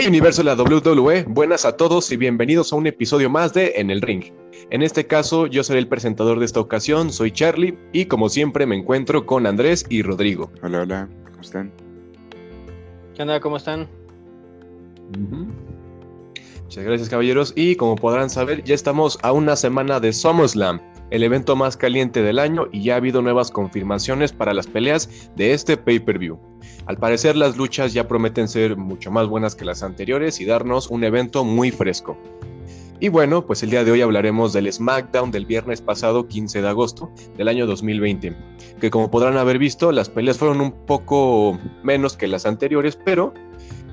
Hey universo de la WWE, buenas a todos y bienvenidos a un episodio más de En el Ring. En este caso, yo seré el presentador de esta ocasión, soy Charlie y como siempre me encuentro con Andrés y Rodrigo. Hola, hola, ¿cómo están? ¿Qué onda? ¿Cómo están? Muchas gracias caballeros y como podrán saber ya estamos a una semana de SummerSlam, el evento más caliente del año y ya ha habido nuevas confirmaciones para las peleas de este pay-per-view. Al parecer las luchas ya prometen ser mucho más buenas que las anteriores y darnos un evento muy fresco. Y bueno, pues el día de hoy hablaremos del SmackDown del viernes pasado 15 de agosto del año 2020, que como podrán haber visto las peleas fueron un poco menos que las anteriores, pero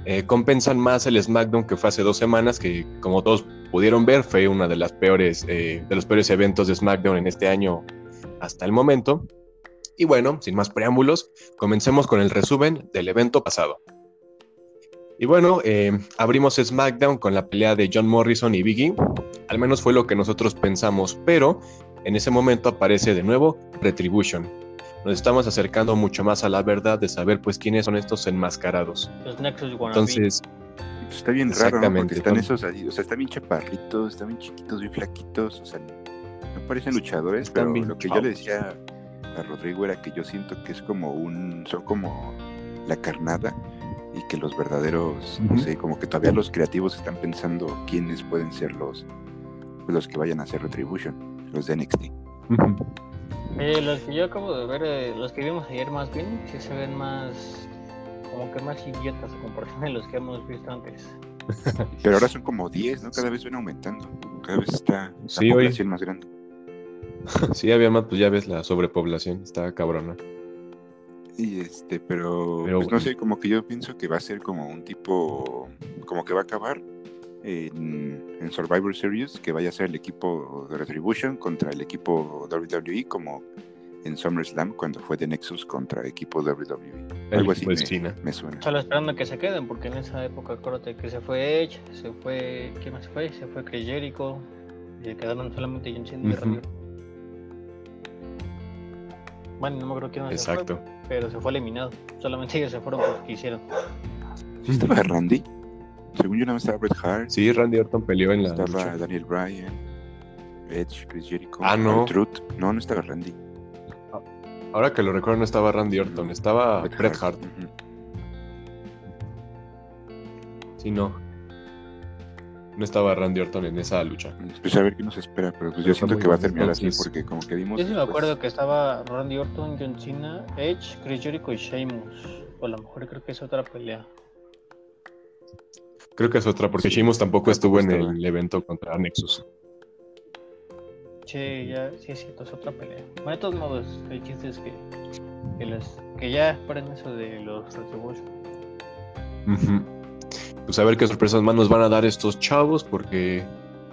eh, compensan más el SmackDown que fue hace dos semanas, que como todos pudieron ver fue uno de, las peores, eh, de los peores eventos de SmackDown en este año hasta el momento. Y bueno, sin más preámbulos, comencemos con el resumen del evento pasado. Y bueno, eh, abrimos SmackDown con la pelea de John Morrison y Biggie. Al menos fue lo que nosotros pensamos, pero en ese momento aparece de nuevo Retribution. Nos estamos acercando mucho más a la verdad de saber pues quiénes son estos enmascarados. Los Entonces, Está bien raro, ¿no? Porque están con- esos ahí, o sea, están bien chaparritos, están bien chiquitos, bien flaquitos, o sea, no parecen luchadores, Están pero bien lo que yo le decía a Rodrigo era que yo siento que es como un, son como la carnada y que los verdaderos, no sé, como que todavía los creativos están pensando quiénes pueden ser los, los que vayan a hacer Retribution, los de NXT. Eh, los que yo acabo de ver, eh, los que vimos ayer más bien, sí se ven más, como que más idiotas a comparación de los que hemos visto antes. Pero ahora son como 10, ¿no? Cada vez van aumentando, cada vez está la Sí, hoy- población más grande. sí, había más, pues ya ves la sobrepoblación, está cabrona. Y este, pero, Pero pues, no sé, como que yo pienso que va a ser como un tipo, como que va a acabar en, en Survivor Series, que vaya a ser el equipo de Retribution contra el equipo WWE, como en SummerSlam cuando fue de Nexus contra equipo WWE. El Algo así de me, China. me suena. Solo esperando que se queden, porque en esa época acuérdate que se fue Edge, se fue, ¿quién más se fue? Se fue Chris Jericho, y se quedaron solamente John Cena y. Randy Orton. Bueno, no me acuerdo quién más se Exacto. fue, pero se fue eliminado. Solamente ellos se fueron porque quisieron. ¿Sí estaba Randy? Según yo nada más estaba Bret Hart, Sí, Randy Orton peleó en la estaba lucha. Daniel Bryan, Edge, Chris Jericho, Ah, no. Truth. No, no estaba Randy. Ahora que lo recuerdo no estaba Randy Orton, estaba Bret Hart. Sí, no. No estaba Randy Orton en esa lucha. Pues a ver qué nos espera, pero pues Pero yo siento que va a terminar así porque como que vimos... Yo sí me acuerdo que estaba Randy Orton, John Cena, Edge, Chris Jericho y Sheamus. O a lo mejor creo que es otra pelea. Creo que es otra, porque Sí, Sheamus tampoco estuvo en el evento contra Nexus. Che, ya, sí es cierto, es otra pelea. Bueno, de todos modos, el chiste es que, que, ya esperen eso de los Retribution. Ujú. Pues a ver qué sorpresas más nos van a dar estos chavos, porque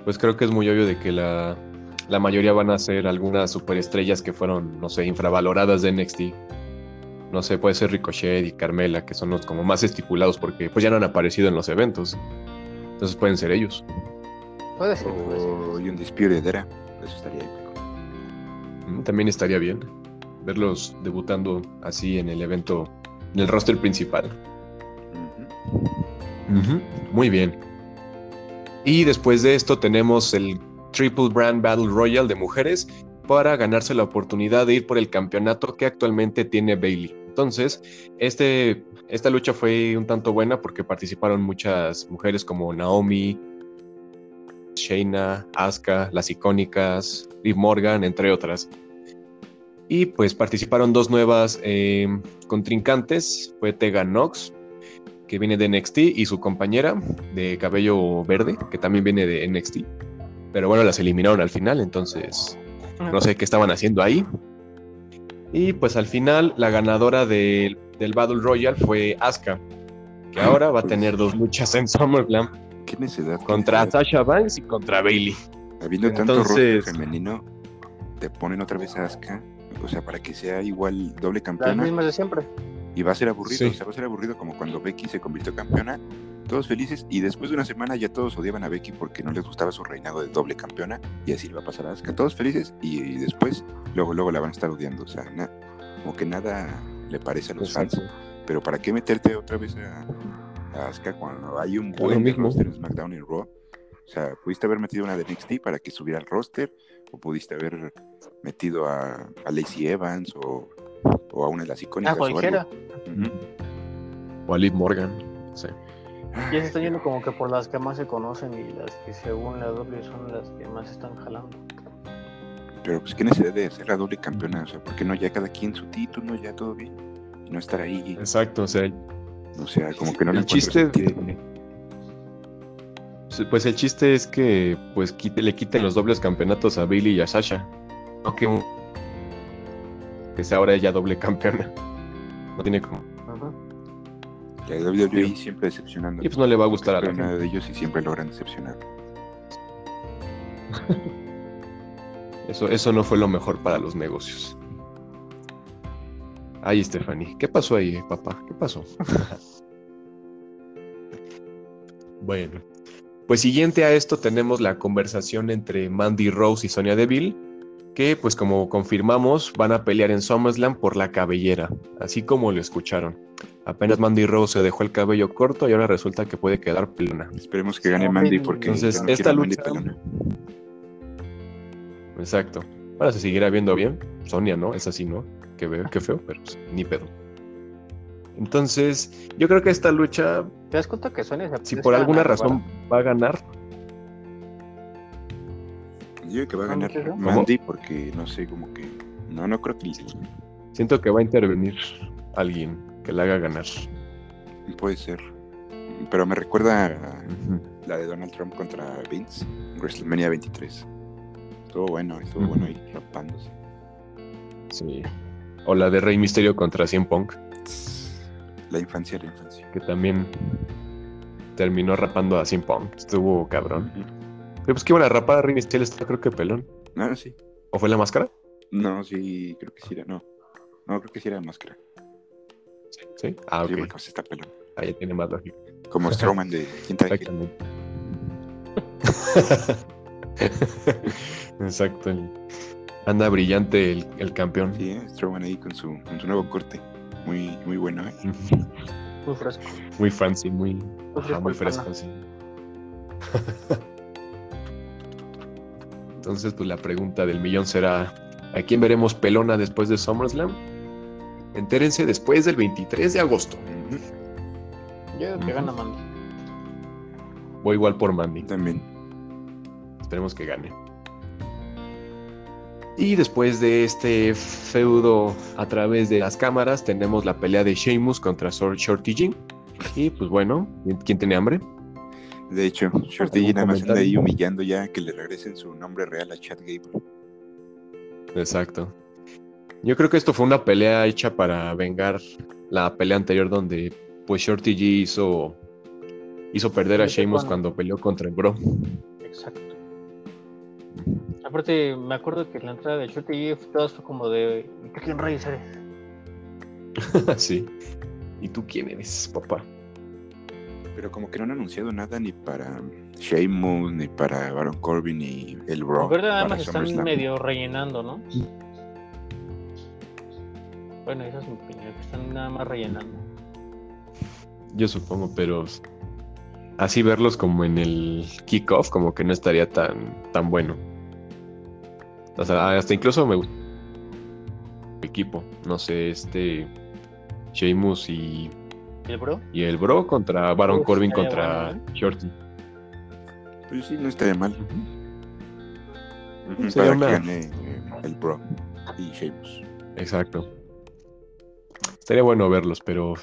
pues creo que es muy obvio de que la, la mayoría van a ser algunas superestrellas que fueron, no sé, infravaloradas de NXT. No sé, puede ser Ricochet y Carmela, que son los como más estipulados, porque pues ya no han aparecido en los eventos. Entonces pueden ser ellos. Puede ser, puede ser. O y un Disputed Era, eso estaría épico. Mm, También estaría bien verlos debutando así en el evento, en el roster principal. Muy bien. Y después de esto tenemos el Triple Brand Battle Royale de mujeres para ganarse la oportunidad de ir por el campeonato que actualmente tiene Bailey. Entonces, este, esta lucha fue un tanto buena porque participaron muchas mujeres como Naomi, Shayna, Asuka, las icónicas, Liv Morgan, entre otras. Y pues participaron dos nuevas eh, contrincantes, fue Tegan Nox, que viene de NXT, y su compañera de cabello verde, que también viene de NXT. Pero bueno, las eliminaron al final, entonces no sé qué estaban haciendo ahí. Y pues al final la ganadora del, del Battle Royale fue Asuka, que ahora va a Pues- tener dos luchas en SummerSlam ¿Qué necesidad? contra necesidad? Sasha Banks y contra Bailey. Habiendo tanto roster Entonces- femenino, te ponen otra vez a Asuka, o sea, para que sea igual doble Las campeona. mismas de siempre. Y va a ser aburrido, Sí. o sea, va a ser aburrido como cuando Becky se convirtió campeona, todos felices, y después de una semana ya todos odiaban a Becky porque no les gustaba su reinado de doble campeona, y así le va a pasar a Asuka, todos felices, y, y después, luego, luego la van a estar odiando, o sea, na- como que nada le parece a los fans, pero ¿para qué meterte otra vez a, Asuka cuando hay un buen mismo. roster en SmackDown y Raw. O sea, pudiste haber metido una de NXT para que subiera al roster, o pudiste haber metido a, a Lacey Evans o, o a una de las A icónicas. o algo. cualquiera. Ujú. O a Liv Morgan. Sí. Ya se está yendo como que por las que más se conocen y las que según la W son las que más están jalando. Pero pues qué necesidad de ser la doble campeona, o sea, ¿por qué no ya cada quien su título, ya todo bien? Y no estar ahí, Exacto, o sea, o sea, como que no le el encuentro chiste de... Sí, Pues el chiste es que pues quite- le quiten los dobles campeonatos a Billy y a Sasha. No que un... Que sea ahora ella doble campeona. No tiene como... Ajá. La WWE siempre decepcionando. Y pues no le va a gustar a la nada gente. de ellos y siempre logran decepcionar. Eso, eso no fue lo mejor para los negocios. Ay, Stephanie, ¿qué pasó ahí, papá? ¿Qué pasó? bueno, pues siguiente a esto tenemos la conversación entre Mandy Rose y Sonia Deville, que pues como confirmamos van a pelear en SummerSlam por la cabellera, así como lo escucharon. Apenas Mandy Rose se dejó el cabello corto y ahora resulta que puede quedar pelona. Esperemos que gane Mandy porque Entonces, no esta lucha- pelona. Exacto. Ahora se seguirá viendo bien. Sonia, ¿no? Es así, ¿no? Qué, ve- qué feo, pero pues, ni pedo. Entonces, yo creo que esta lucha, ¿Te das cuenta que Sonia se si por alguna razón va a ganar, Yo creo que va a ¿No ganar eso? Mandy porque no sé, como que. No, no creo que siento que va a intervenir alguien que la haga ganar. puede ser. Pero me recuerda a la de Donald Trump contra Vince en WrestleMania 23. Estuvo bueno, estuvo bueno ahí rapándose. Sí. O la de Rey Misterio contra CM Punk, La infancia, la infancia. que también terminó rapando a CM Punk. Estuvo cabrón. Ujú. Pero pues que iban a rapar a Rey Misterio, está creo que pelón. Ah, sí. ¿O fue la máscara? No, sí, creo que sí era. No, no creo que sí era máscara. Sí. Ah, Sí, ok. pues está pelón. Ahí tiene más lógica. Como Strowman de quinta de. Exacto. Anda brillante el, el campeón. Sí. Strowman ahí con su, con su nuevo corte. Muy, muy bueno, ¿eh? Muy fresco. Muy fancy, muy, ajá, fresco muy el pana. fresco, sí. Entonces, pues la pregunta del millón será: ¿a quién veremos pelona después de SummerSlam? Entérense después del 23 de agosto. Yo creo que gana Mandy. Voy igual por Mandy. También. Esperemos que gane. Y después de este feudo a través de las cámaras, tenemos la pelea de Sheamus contra Shorty G. Y pues bueno, ¿quién- ¿quién tiene hambre? De hecho, Shorty ¿Algún nada más anda ahí humillando ya que le regresen su nombre real a Chad Gable. Exacto. Yo creo que esto fue una pelea hecha para vengar la pelea anterior donde pues Shorty G hizo, hizo perder a Sheamus cuando- cuando peleó contra el Bro. Exacto. Aparte, me acuerdo que la entrada de Shorty G todas fue como de. ¿Qué quién rayos eres? sí. ¿Y tú quién eres, papá? Pero como que no han anunciado nada ni para Sheamus, ni para Baron Corbin, ni el Raw. Verdad, nada más están medio rellenando, ¿no? Bueno, esa es mi opinión, que están nada más rellenando. Yo supongo, pero así verlos como en el kickoff, como que no estaría tan, tan bueno. O sea, hasta incluso me gusta el equipo. No sé, este Sheamus y, ¿Y el bro? y el Bro contra Baron Uf, Corbin contra bueno, Shorty. Pues sí, no estaría mal. Ujú, Sería Para que gane eh, el Bro y Sheamus. Exacto. Estaría bueno verlos, pero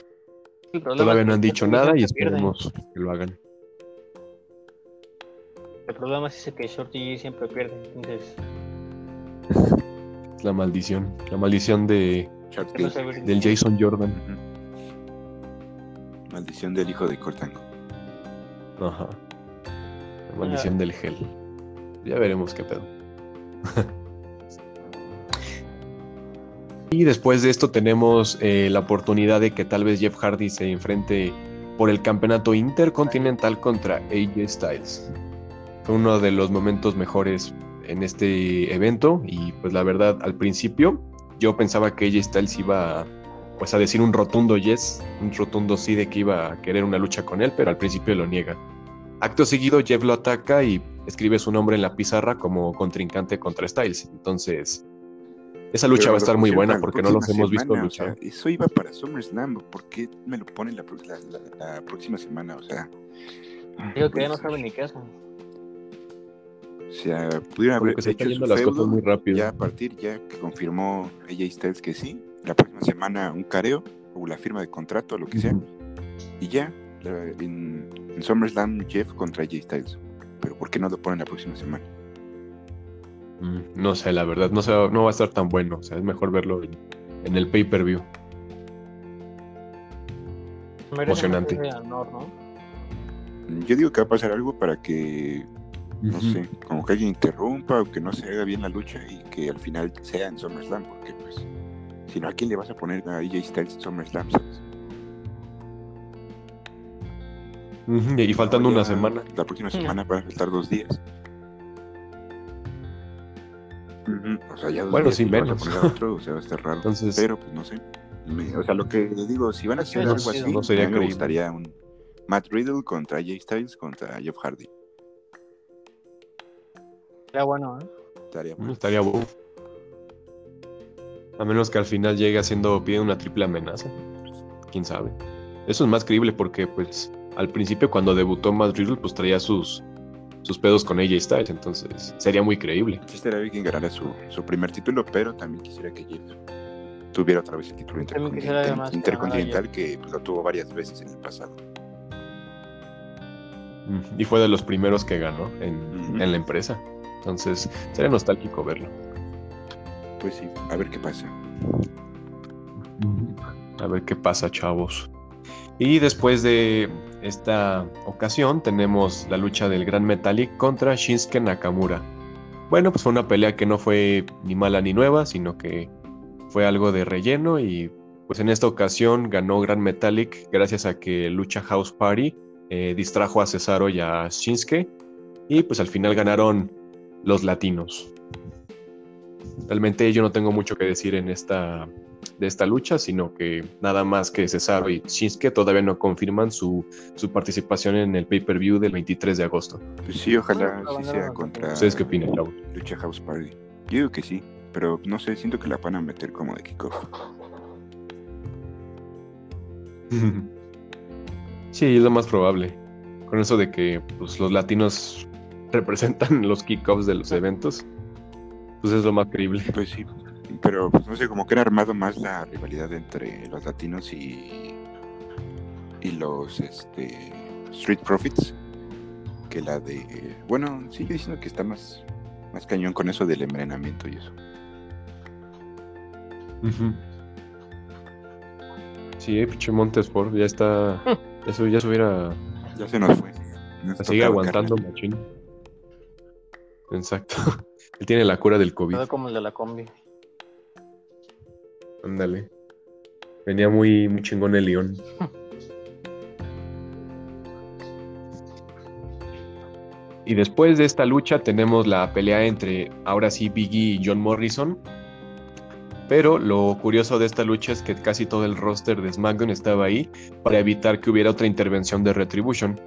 todavía no han dicho nada y pierden. esperemos que lo hagan. El problema es ese que Shorty siempre pierde. Entonces, Es la maldición. La maldición de, del Jason Jordan. Maldición del hijo de Cortango. Ajá. La maldición del gel. Ya veremos qué pedo. y después de esto tenemos eh, la oportunidad de que tal vez Jeff Hardy se enfrente por el campeonato intercontinental contra AJ Styles. Fue uno de los momentos mejores en este evento y pues la verdad al principio yo pensaba que AJ Styles iba a, pues a decir un rotundo yes, un rotundo sí de que iba a querer una lucha con él, pero al principio lo niega. Acto seguido, Jeff lo ataca y escribe su nombre en la pizarra como contrincante contra Styles. Entonces, esa lucha va a estar muy buena porque no los hemos visto luchar. eso iba para SummerSlam, ¿por qué me lo ponen la, próxima semana? O sea, digo que ya no saben ni qué hacen. O sea, pudieron haber hecho su las cosas muy rápido. ya a partir, ya que confirmó ella Styles que sí, la próxima semana un careo o la firma de contrato o lo que sea. Y ya, en, SummerSlam Jeff contra J Styles. Pero ¿por qué no lo ponen la próxima semana? Mm, no sé, la verdad, no, sé, no va a estar tan bueno. O sea, es mejor verlo en, el pay-per-view. Emocionante. Yo digo que va a pasar algo para que, no sé, como que alguien interrumpa o que no se haga bien la lucha y que al final sea en SummerSlam, porque pues sino a quién le vas a poner a AJ Styles en SummerSlam, y faltando una semana. La próxima semana van a faltar dos días. O sea, ya dos bueno, días sin menos. otro, o sea, va a estar raro. Entonces... Pero, pues no sé. o sea, lo que digo, si van a hacer algo así, no sería a mí me gustaría un Matt Riddle contra AJ Styles contra Jeff Hardy. Estaría bueno, ¿eh? Estaría bueno. Estaría bueno. A menos que al final llegue haciendo pie una triple amenaza. Quién sabe. Eso es más creíble porque, pues, al principio cuando debutó Matt Riddle, pues traía sus, sus pedos con AJ Styles, entonces sería muy creíble. Sí, estaría bien que ganara su, su primer título, pero también quisiera que Jeff tuviera otra vez el título intercontinental, intercontinental que pues, lo tuvo varias veces en el pasado. Y fue de los primeros que ganó en, en la empresa. Entonces, sería nostálgico verlo. Pues sí, a ver qué pasa. A ver qué pasa, chavos. Y después de esta ocasión tenemos la lucha del Gran Metallic contra Shinsuke Nakamura. Bueno, pues fue una pelea que no fue ni mala ni nueva, sino que fue algo de relleno y pues en esta ocasión ganó Gran Metallic gracias a que Lucha House Party eh, distrajo a Cesaro y a Shinsuke y pues al final ganaron los latinos. Realmente yo no tengo mucho que decir en esta, de esta lucha, sino que nada más que Cesaro y Shinsuke todavía no confirman su, su participación en el pay-per-view del 23 de agosto. Pues sí, ojalá sí sea contra ¿Ustedes qué opinan, Lucha House Party. Yo digo que sí, pero no sé, siento que la van a meter como de kickoff. sí, es lo más probable. Con eso de que pues, los latinos representan los kickoffs de los eventos pues es lo más creíble. Pues sí, pero pues, no sé, como que era armado más la rivalidad entre los latinos y, y los este, Street Profits que la de. Bueno, sigue diciendo que está más, más cañón con eso del envenenamiento y eso. Sí, pinche Montesport, ya está. Eso ya se hubiera. Ya se nos fue. sigue aguantando, machín. Exacto. Él tiene la cura del COVID. como el de la combi. Ándale. Venía muy, muy chingón el león. y después de esta lucha tenemos la pelea entre ahora sí Biggie y John Morrison. Pero lo curioso de esta lucha es que casi todo el roster de SmackDown estaba ahí para evitar que hubiera otra intervención de Retribution.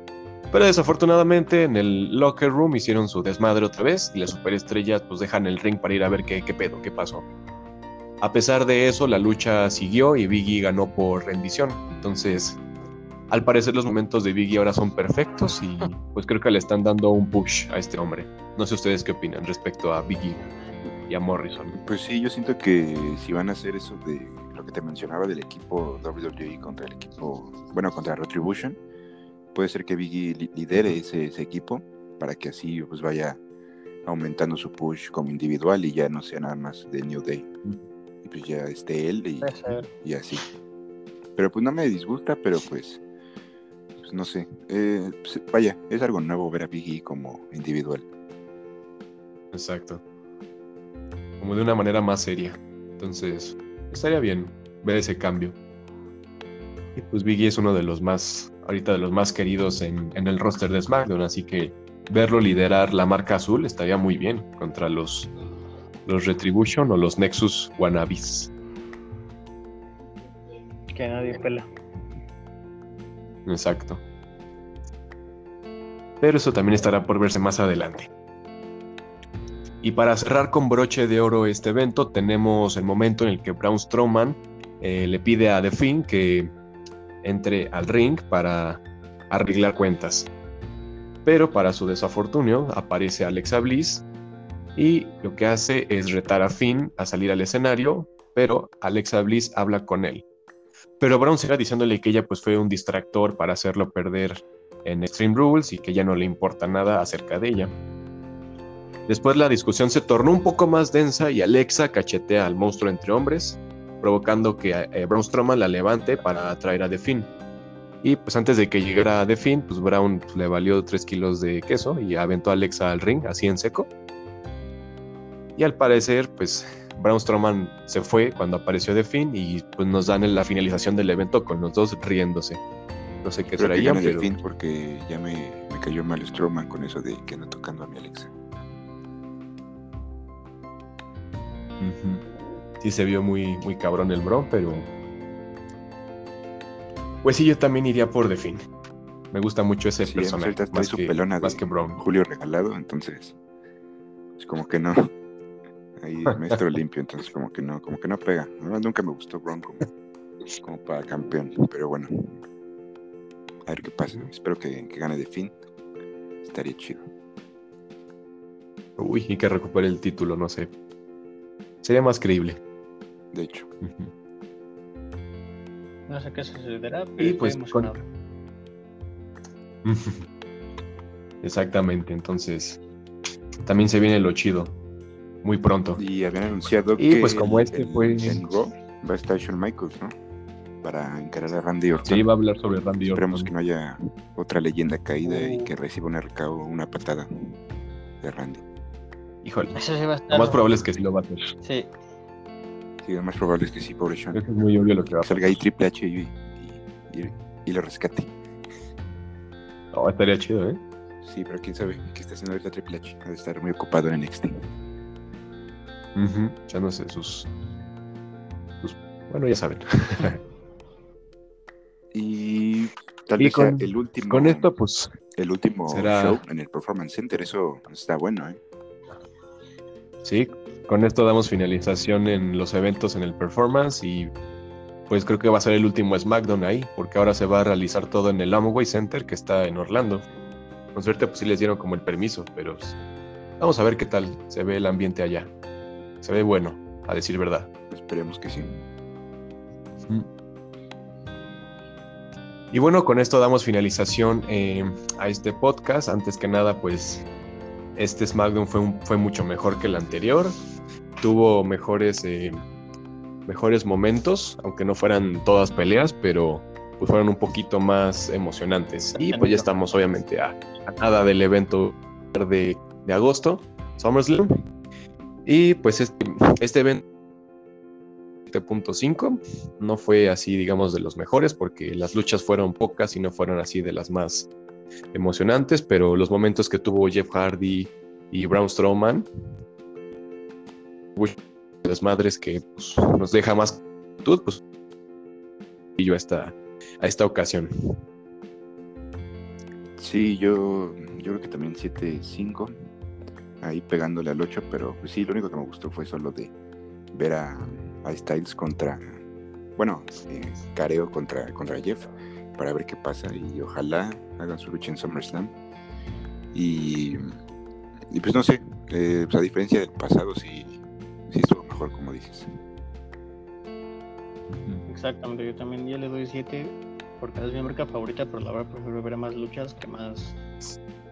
Pero desafortunadamente en el locker room hicieron su desmadre otra vez y las superestrellas pues dejan el ring para ir a ver qué, qué pedo, qué pasó. A pesar de eso, la lucha siguió y Biggie ganó por rendición. Entonces, al parecer los momentos de Biggie ahora son perfectos y pues creo que le están dando un push a este hombre. No sé ustedes qué opinan respecto a Biggie y a Morrison. Pues sí, yo siento que si van a hacer eso de lo que te mencionaba del equipo WWE contra el equipo, bueno, contra Retribution, puede ser que Biggie lidere ese, equipo para que así pues vaya aumentando su push como individual y ya no sea nada más de New Day. Y pues ya esté él y, así. Pero pues no me disgusta, pero pues, pues no sé. Eh, pues, vaya, es algo nuevo ver a Biggie como individual. Exacto. Como de una manera más seria. Entonces, estaría bien ver ese cambio. Y pues Biggie es uno de los más ahorita de los más queridos en, el roster de SmackDown, así que verlo liderar la marca azul estaría muy bien contra los, los Retribution o los Nexus Wannabis. Que nadie pela. Exacto. Pero eso también estará por verse más adelante. Y para cerrar con broche de oro este evento, tenemos el momento en el que Braun Strowman eh, le pide a The Finn que entre al ring para arreglar cuentas. Pero para su desafortunio aparece Alexa Bliss y lo que hace es retar a Finn a salir al escenario, pero Alexa Bliss habla con él. Pero Brown sigue diciéndole que ella pues fue un distractor para hacerlo perder en Extreme Rules y que ya no le importa nada acerca de ella. Después la discusión se tornó un poco más densa y Alexa cachetea al monstruo entre hombres, provocando que eh, Braun Strowman la levante para atraer a The Finn. Y pues antes de que llegara The Finn, pues Brown le valió 3 kilos de queso y aventó a Alexa al ring, así en seco. Y al parecer, pues Braun Strowman se fue cuando apareció The Finn y pues nos dan la finalización del evento con los dos riéndose. No sé qué traía, pero... The Finn porque ya me, me, cayó mal Strowman con eso de que anda tocando a mi Alexa. Sí se vio muy, muy cabrón el Bro, pero... Pues sí, yo también iría por The Finn. Me gusta mucho ese sí, personaje. Más, su que, pelona más que Brown. Julio regalado, entonces... Es como que no. Ahí maestro limpio, entonces como que no, como que no pega. No, nunca me gustó Brown como, como para campeón, pero bueno. A ver qué pasa. Espero que, que gane fin. Estaría chido. Uy, y que recupere el título, no sé. Sería más creíble. De hecho. No sé qué sucederá, pero y pues con... Exactamente, entonces también se viene lo chido muy pronto. Y habían anunciado y que pues como este pues en Raw va a estar Shawn Michaels, ¿no? Para encarar a Randy Orton. Sí, va a hablar sobre Randy Esperemos Orton. que no haya otra leyenda caída y que reciba un RKO, una patada de Randy. Híjole, Eso sí va a estar. lo más probable es que sí lo va a hacer. Sí. Sí, lo más probable es que sí, pobre. Creo que es muy obvio lo que va a salga ahí Triple H y, y, y, y lo rescate. No, estaría chido, ¿eh? Sí, pero quién sabe qué está haciendo ahorita Triple H. Ha de estar muy ocupado en NXT. Uh -huh. Echándose sus, sus. Bueno, ya saben. y tal vez con- sea el último. Con esto, pues, el último será- show en el Performance Center. Eso está bueno, ¿eh? sí, con esto damos finalización en los eventos en el performance y pues creo que va a ser el último SmackDown ahí, porque ahora se va a realizar todo en el Amway Center que está en Orlando. Con suerte, pues sí les dieron como el permiso, pero pues, vamos a ver qué tal se ve el ambiente allá. Se ve bueno, a decir verdad. Esperemos que sí. Y bueno, con esto damos finalización eh, a este podcast. Antes que nada, pues este SmackDown fue, un- fue mucho mejor que el anterior. Tuvo mejores, eh, mejores momentos, aunque no fueran todas peleas, pero pues fueron un poquito más emocionantes. Y pues ya estamos obviamente a, a nada del evento de, de agosto, SummerSlam. Y pues este, este evento 7.5 no fue así, digamos, de los mejores, porque las luchas fueron pocas y no fueron así de las más emocionantes, pero los momentos que tuvo Jeff Hardy y Braun Strowman, las madres que pues, nos deja más actitud, pues, y yo a esta, a esta ocasión. Sí, yo, yo creo que también 7-5. Ahí pegándole al 8, pero pues sí, lo único que me gustó fue solo de ver a, a Styles contra. Bueno, eh, Careo contra, contra Jeff, para ver qué pasa y ojalá hagan su lucha en SummerSlam. Y, pues no sé, eh, pues, a diferencia del pasado, sí, mejor, como dices. Exactamente, yo también ya le doy 7 porque es mi marca favorita, pero la verdad prefiero ver más luchas que más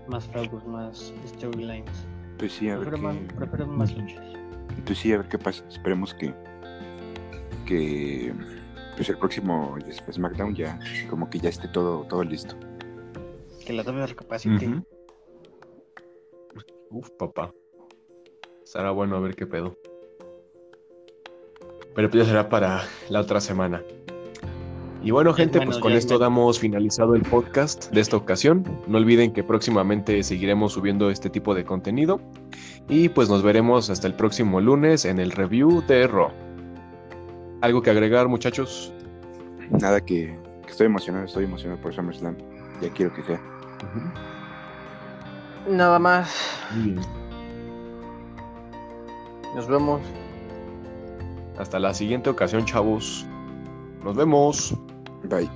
más fraudes, más storylines. Pues sí, a ver Prefiero, más, prefiero más luchas. Pues sí, a ver qué pasa. Esperemos que, que pues el próximo SmackDown ya como que ya esté todo, todo listo. Que la doble recapacite. Ujú. Uf, papá. Será bueno a ver qué pedo. Pero pues ya será para la otra semana. Y bueno, gente, Bueno, pues con esto me- damos finalizado el podcast de esta ocasión. No olviden que próximamente seguiremos subiendo este tipo de contenido. Y pues nos veremos hasta el próximo lunes en el review de Raw. ¿Algo que agregar, muchachos? nada que, que estoy emocionado, estoy emocionado por SummerSlam. Ya quiero que sea. Nada más. Muy bien. Nos vemos. Hasta la siguiente ocasión, chavos. Nos vemos. Bye.